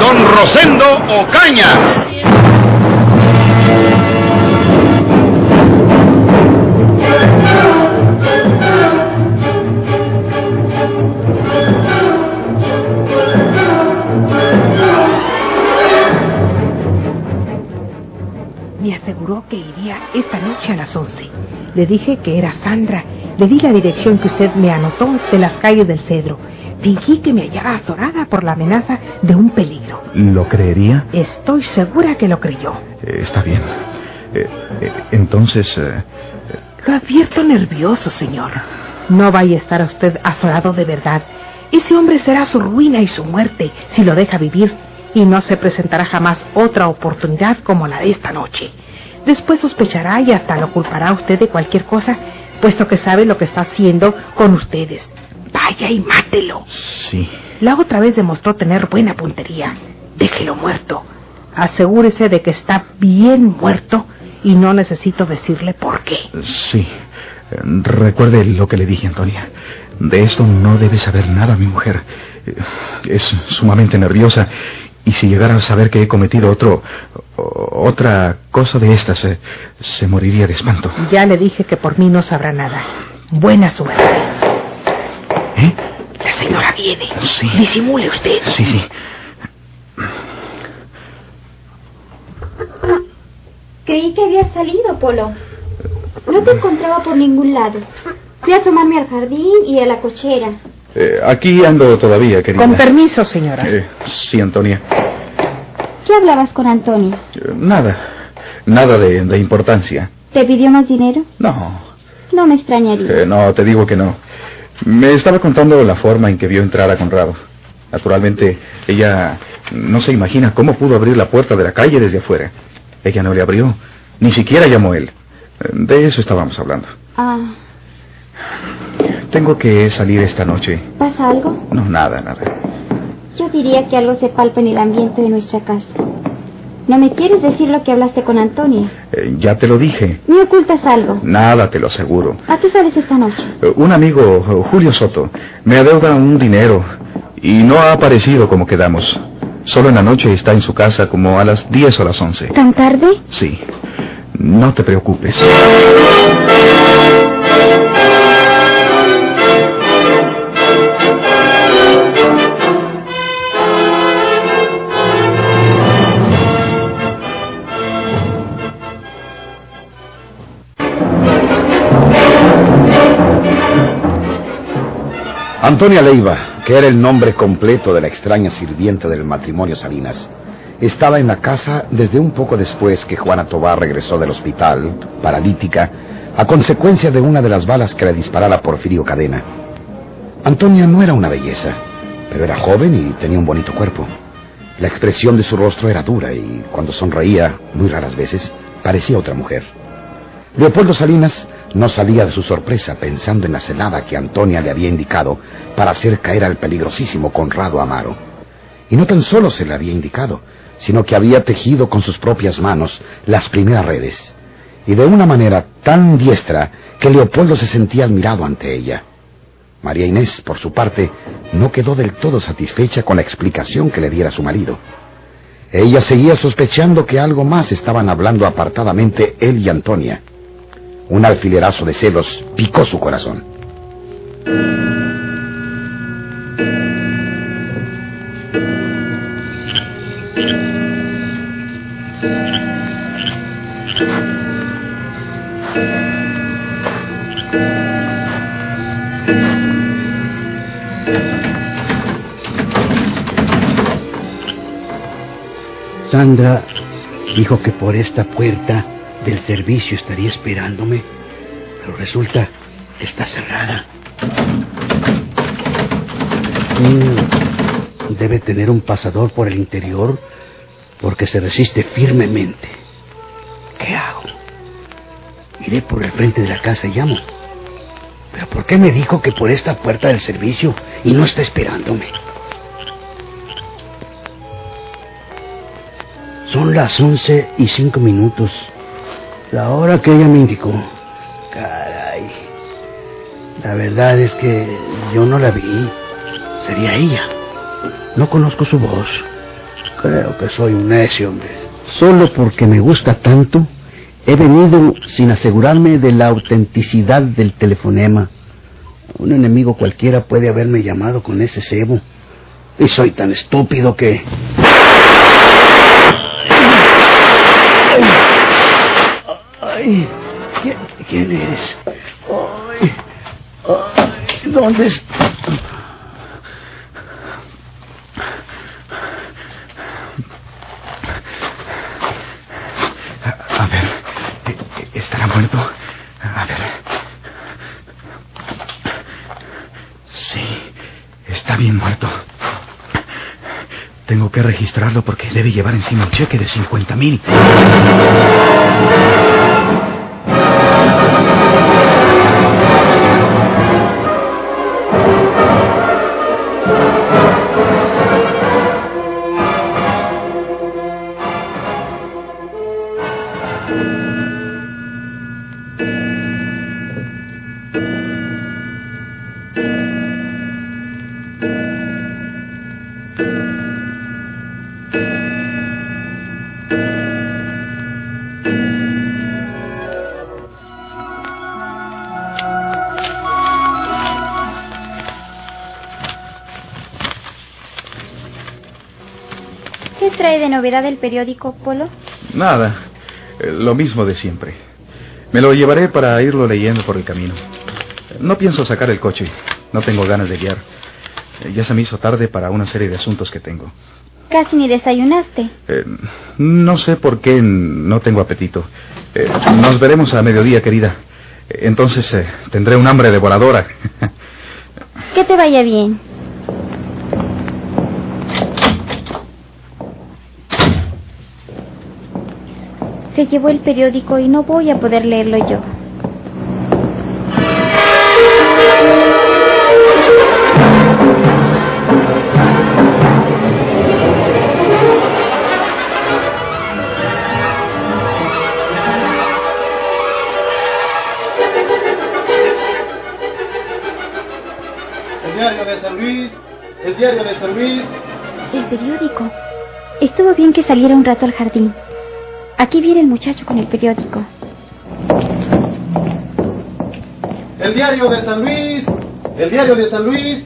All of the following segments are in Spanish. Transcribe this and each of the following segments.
Don Rosendo Ocaña. Me aseguró que iría esta noche a las 11. Le dije que era Sandra. Le di la dirección que usted me anotó de las calles del Cedro. Fingí que me hallaba azorada por la amenaza de un peligro. ¿Lo creería? Estoy segura que lo creyó. Eh, está bien. Eh, eh, entonces... Lo advierto nervioso, señor. No vaya a estar usted azorado de verdad. Ese hombre será su ruina y su muerte si lo deja vivir y no se presentará jamás otra oportunidad como la de esta noche. Después sospechará y hasta lo culpará a usted de cualquier cosa, puesto que sabe lo que está haciendo con ustedes. Vaya y mátelo. sí. La otra vez demostró tener buena puntería. Déjelo muerto. Asegúrese de que está bien muerto y no necesito decirle por qué. Sí. Recuerde lo que le dije, Antonia. De esto no debe saber nada mi mujer. Es sumamente nerviosa y si llegara a saber que he cometido otro otra cosa de estas, eh, se moriría de espanto. Ya le dije que por mí no sabrá nada. Buena suerte. ¿Eh? La señora viene. Sí. Disimule usted. Sí, sí. Creí que habías salido, Polo. No te encontraba por ningún lado. Fui a asomarme al jardín y a la cochera. Eh, aquí ando todavía, querida. Con permiso, señora. Eh, sí, Antonia. ¿Qué hablabas con Antonio? Eh, nada. Nada de, de importancia. ¿Te pidió más dinero? No. No me extrañaría. Eh, no, te digo que no. Me estaba contando la forma en que vio entrar a Conrado. Naturalmente, ella no se imagina cómo pudo abrir la puerta de la calle desde afuera. Ella no le abrió, ni siquiera llamó él. De eso estábamos hablando. Ah, Tengo que salir esta noche. ¿pasa algo? No, nada, nada. Yo diría que algo se palpa en el ambiente de nuestra casa. ¿No me quieres decir lo que hablaste con Antonio? Eh, ya te lo dije. ¿Me ocultas algo? Nada, te lo aseguro. ¿A qué sales esta noche? Eh, Un amigo, Julio Soto, me adeuda un dinero y no ha aparecido como quedamos. Solo en la noche está en su casa como a las 10 o las 11. ¿Tan tarde? Sí. No te preocupes. Antonia Leiva, que era el nombre completo de la extraña sirvienta del matrimonio Salinas, estaba en la casa desde un poco después que Juana Tobar regresó del hospital, paralítica, a consecuencia de una de las balas que le disparara Porfirio Cadena. Antonia no era una belleza, pero era joven y tenía un bonito cuerpo. La expresión de su rostro era dura y cuando sonreía, muy raras veces, parecía otra mujer. Leopoldo Salinas no salía de su sorpresa pensando en la celada que Antonia le había indicado para hacer caer al peligrosísimo Conrado Amaro. Y no tan solo se le había indicado, sino que había tejido con sus propias manos las primeras redes. Y de una manera tan diestra que Leopoldo se sentía admirado ante ella. María Inés, por su parte, no quedó del todo satisfecha con la explicación que le diera su marido. Ella seguía sospechando que algo más estaban hablando apartadamente él y Antonia. Un alfilerazo de celos picó su corazón. Sandra dijo que por esta puerta del servicio estaría esperándome, pero resulta que está cerrada. Mm, Debe tener un pasador por el interior porque se resiste firmemente. ¿Qué hago? Iré por el frente de la casa y llamo. ¿Pero por qué me dijo que por esta puerta del servicio y no está esperándome? Son las once y cinco minutos. La hora que ella me indicó. Caray. La verdad es que yo no la vi. Sería ella. No conozco su voz. Creo que soy un necio, hombre. Solo porque me gusta tanto, he venido sin asegurarme de la autenticidad del telefonema. Un enemigo cualquiera puede haberme llamado con ese cebo. Y soy tan estúpido que... ¿quién, eres? ¿Dónde está? A ver, ¿estará muerto? A ver. Sí, está bien muerto. Tengo que registrarlo porque debe llevar encima un cheque de 50 mil. ¿Qué trae de novedad el periódico, Polo? Nada, eh, lo mismo de siempre. Me lo llevaré para irlo leyendo por el camino. No pienso sacar el coche, no tengo ganas de guiar. Eh, Ya se me hizo tarde para una serie de asuntos que tengo. Casi ni desayunaste. Eh, no sé por qué no tengo apetito. Eh, nos veremos a mediodía, querida. Entonces eh, tendré un hambre devoradora. Que te vaya bien. Se llevó el periódico y no voy a poder leerlo yo. El diario de San Luis, el diario de San Luis. El periódico. Estuvo bien que saliera un rato al jardín. Aquí viene el muchacho con el periódico. El diario de San Luis, el diario de San Luis.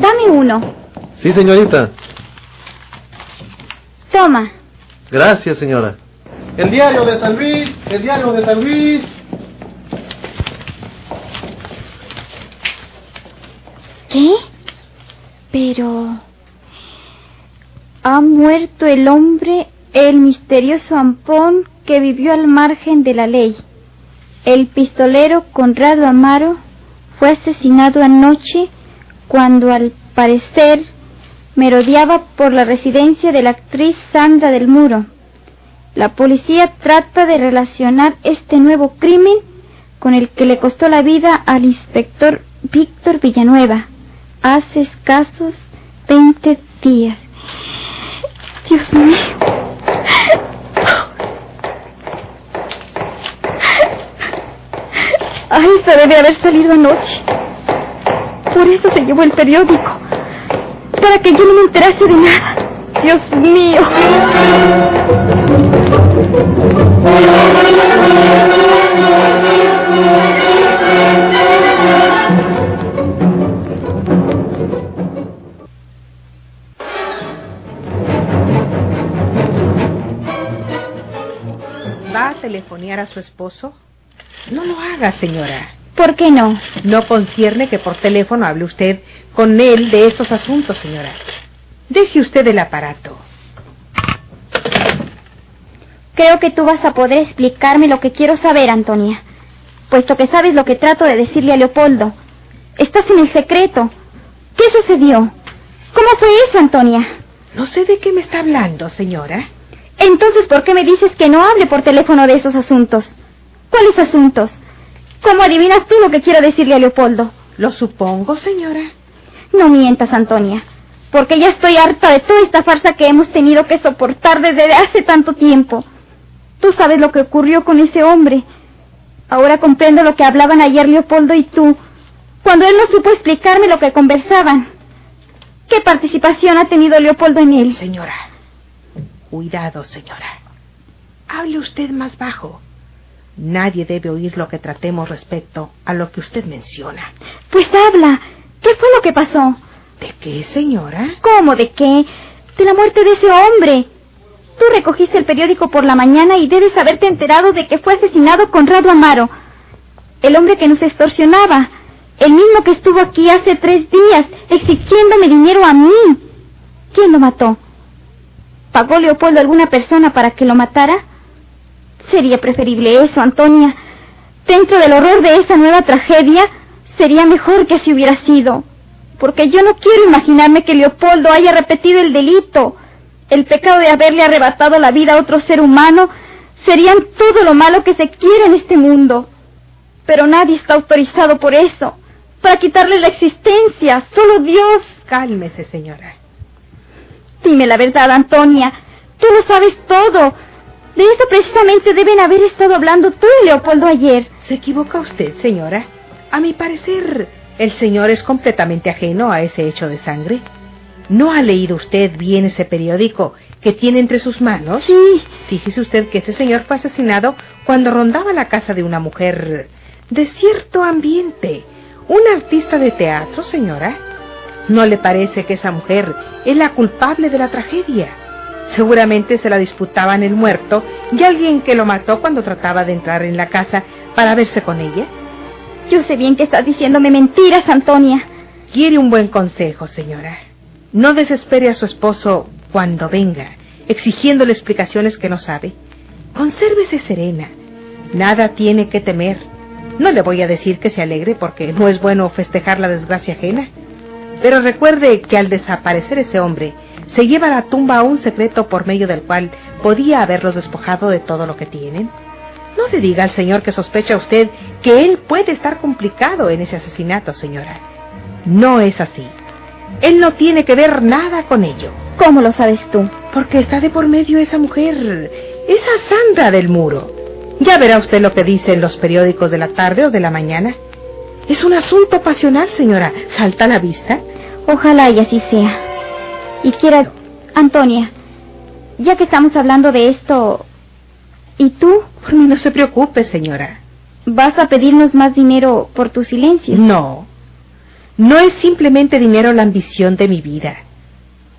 Dame uno. Sí, señorita. Toma. Gracias, señora. El diario de San Luis, el diario de San Luis. ¿Qué? Pero... Ha muerto el hombre, el misterioso Ampón que vivió al margen de la ley. El pistolero Conrado Amaro fue asesinado anoche cuando al parecer merodeaba por la residencia de la actriz Sandra del Muro. La policía trata de relacionar este nuevo crimen con el que le costó la vida al inspector Víctor Villanueva hace escasos 20 días. Dios mío. Ay, se debe haber salido anoche. Por eso se llevó el periódico. Para que yo no me enterase de nada. Dios mío. ¿Va a telefonear a su esposo? No lo haga, señora. ¿Por qué no? No concierne que por teléfono hable usted con él de estos asuntos, señora. Deje usted el aparato. Creo que tú vas a poder explicarme lo que quiero saber, Antonia. Puesto que sabes lo que trato de decirle a Leopoldo. Estás en el secreto. ¿Qué sucedió? ¿Cómo fue eso, Antonia? No sé de qué me está hablando, señora. Entonces, ¿por qué me dices que no hable por teléfono de esos asuntos? ¿Cuáles asuntos? ¿Cómo adivinas tú lo que quiero decirle a Leopoldo? Lo supongo, señora. No mientas, Antonia, porque ya estoy harta de toda esta farsa que hemos tenido que soportar desde hace tanto tiempo. Tú sabes lo que ocurrió con ese hombre. Ahora comprendo lo que hablaban ayer Leopoldo y tú, cuando él no supo explicarme lo que conversaban. ¿Qué participación ha tenido Leopoldo en él? Señora, cuidado, señora. Hable usted más bajo. Nadie debe oír lo que tratemos respecto a lo que usted menciona. Pues habla. ¿Qué fue lo que pasó? ¿De qué, señora? ¿Cómo de qué? De la muerte de ese hombre. Tú recogiste el periódico por la mañana y debes haberte enterado de que fue asesinado Conrado Amaro, el hombre que nos extorsionaba, el mismo que estuvo aquí hace tres días exigiéndome dinero a mí. ¿Quién lo mató? ¿Pagó Leopoldo a alguna persona para que lo matara? Sería preferible eso, Antonia. Dentro del horror de esa nueva tragedia, sería mejor que así hubiera sido. Porque yo no quiero imaginarme que Leopoldo haya repetido el delito. El pecado de haberle arrebatado la vida a otro ser humano serían todo lo malo que se quiere en este mundo. Pero nadie está autorizado por eso, para quitarle la existencia, solo Dios. Cálmese, señora. Dime la verdad, Antonia. Tú lo sabes todo. De eso precisamente deben haber estado hablando tú y Leopoldo ayer. Se equivoca usted, señora. A mi parecer, el señor es completamente ajeno a ese hecho de sangre. ¿No ha leído usted bien ese periódico que tiene entre sus manos? Sí. Fíjese usted que ese señor fue asesinado cuando rondaba la casa de una mujer de cierto ambiente. Un artista de teatro, señora. ¿No le parece que esa mujer es la culpable de la tragedia? Seguramente se la disputaban el muerto y alguien que lo mató cuando trataba de entrar en la casa para verse con ella. Yo sé bien que estás diciéndome mentiras, Antonia. Quiere un buen consejo, señora. No desespere a su esposo cuando venga, exigiéndole explicaciones que no sabe. Consérvese serena. Nada tiene que temer. No le voy a decir que se alegre porque no es bueno festejar la desgracia ajena. Pero recuerde que al desaparecer ese hombre, se lleva a la tumba un secreto por medio del cual podía haberlos despojado de todo lo que tienen. No le diga al señor que sospecha usted que él puede estar complicado en ese asesinato, señora. No es así. Él no tiene que ver nada con ello. ¿Cómo lo sabes tú? Porque está de por medio esa mujer, esa Sandra del muro. Ya verá usted lo que dice en los periódicos de la tarde o de la mañana. Es un asunto pasional, señora. ¿Salta a la vista? Ojalá y así sea. Y quiera, Antonia, ya que estamos hablando de esto, ¿y tú? Por mí no se preocupe, señora. ¿Vas a pedirnos más dinero por tu silencio? No. No es simplemente dinero la ambición de mi vida.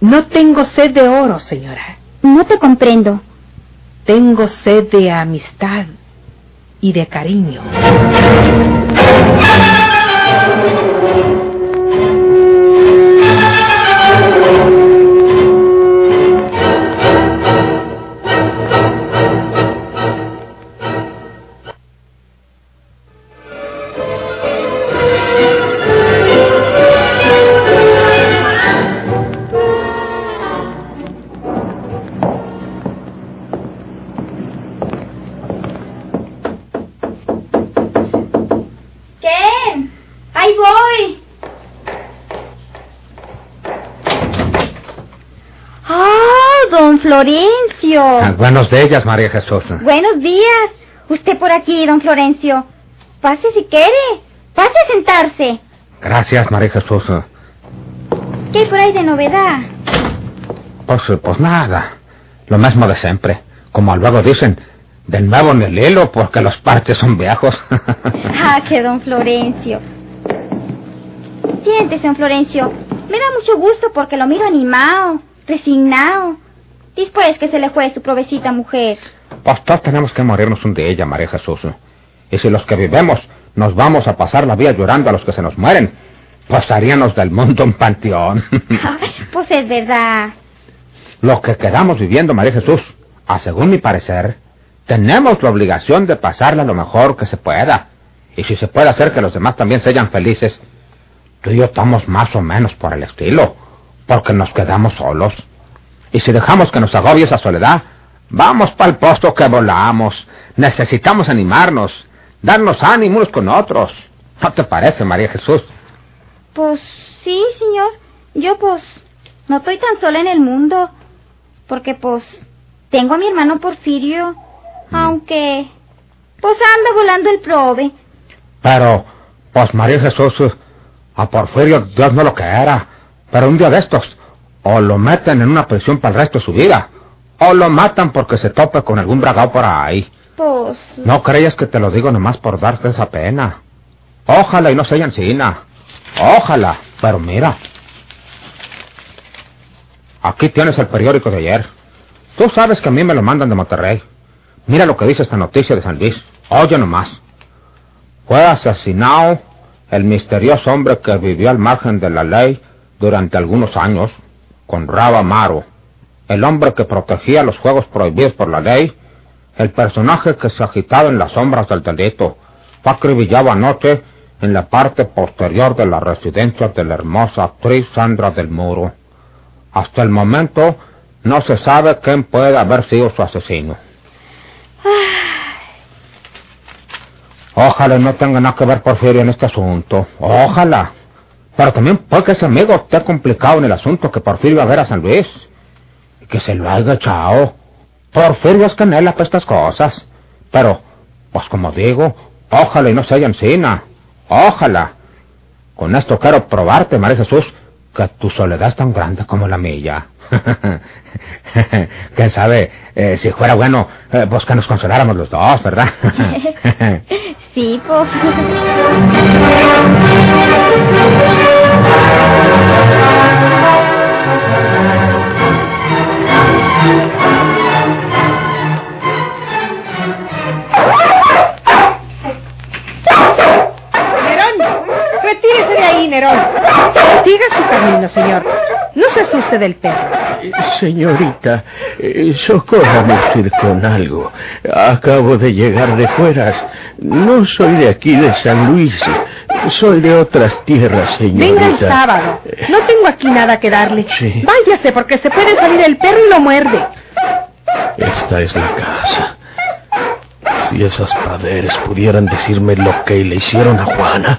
No tengo sed de oro, señora. No te comprendo. Tengo sed de amistad y de cariño. Don Florencio! Ah, buenos días, María Jesús. Buenos días. Usted por aquí, don Florencio. Pase si quiere. Pase a sentarse. Gracias, María Jesús. ¿Qué hay por ahí de novedad? Pues, pues nada. Lo mismo de siempre. Como luego dicen, de nuevo en el hilo porque los parches son viejos. Ah, que don Florencio. Siéntese, don Florencio. Me da mucho gusto porque lo miro animado, resignado. Después que se le fue su provecita mujer. Pues todos tenemos que morirnos un día, María Jesús. Y si los que vivemos nos vamos a pasar la vida llorando a los que se nos mueren, haríamos del mundo un panteón. pues es verdad. Los que quedamos viviendo, María Jesús, a según mi parecer, tenemos la obligación de pasarla lo mejor que se pueda. Y si se puede hacer que los demás también sean felices, tú y yo estamos más o menos por el estilo, porque nos quedamos solos. Y si dejamos que nos agobie esa soledad, vamos para el posto que volamos. Necesitamos animarnos, darnos ánimo unos con otros. ¿No te parece, María Jesús? Pues sí, señor. Yo pues no estoy tan sola en el mundo. Porque pues tengo a mi hermano Porfirio. Mm. Aunque pues anda volando el prove. Pero, pues María Jesús, a Porfirio Dios no lo quiera. Pero un día de estos, o lo meten en una prisión para el resto de su vida, o lo matan porque se tope con algún bragao por ahí. Pues No creas que te lo digo nomás por darte esa pena. Ojalá y no sea encina. Ojalá. Pero mira. Aquí tienes el periódico de ayer. Tú sabes que a mí me lo mandan de Monterrey. Mira lo que dice esta noticia de San Luis. Oye nomás. Fue asesinado el misterioso hombre que vivió al margen de la ley durante algunos años, con Raba Amaro. El hombre que protegía los juegos prohibidos por la ley. El personaje que se agitaba en las sombras del delito. Fue acribillado anoche en la parte posterior de la residencia de la hermosa actriz Sandra del Muro. Hasta el momento no se sabe quién puede haber sido su asesino. Ojalá no tenga nada que ver Porfirio en este asunto. Ojalá. Pero también puede que ese amigo esté complicado en el asunto que Porfirio va a ver a San Luis. Y que se lo haya echado. Porfirio es canela para estas cosas. Pero, pues como digo, ojalá y no se haya encina. Ojalá. Con esto quiero probarte, María Jesús, que tu soledad es tan grande como la mía. ¿Quién sabe? eh, si fuera bueno, eh, pues que nos consoláramos los dos, ¿verdad? sí, pues. Siga su camino, señor. No se asuste del perro. Señorita, eh, socórrame usted con algo. Acabo de llegar de fueras. No soy de aquí, de San Luis. Soy de otras tierras, señorita. Venga el sábado. No tengo aquí nada que darle. Sí. Váyase porque se puede salir el perro y lo muerde. Esta es la casa. Si esas praderes pudieran decirme lo que le hicieron a Juana.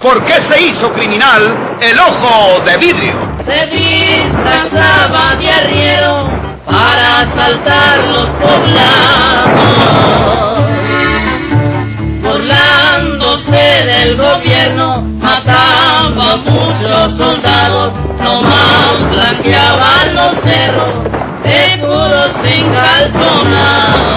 ¿Por qué se hizo criminal el ojo de vidrio? Se disfrazaba de arriero para asaltar los poblados, burlándose del gobierno, mataba a muchos soldados, nomás blanqueaban los cerros, seguros sin calzonados.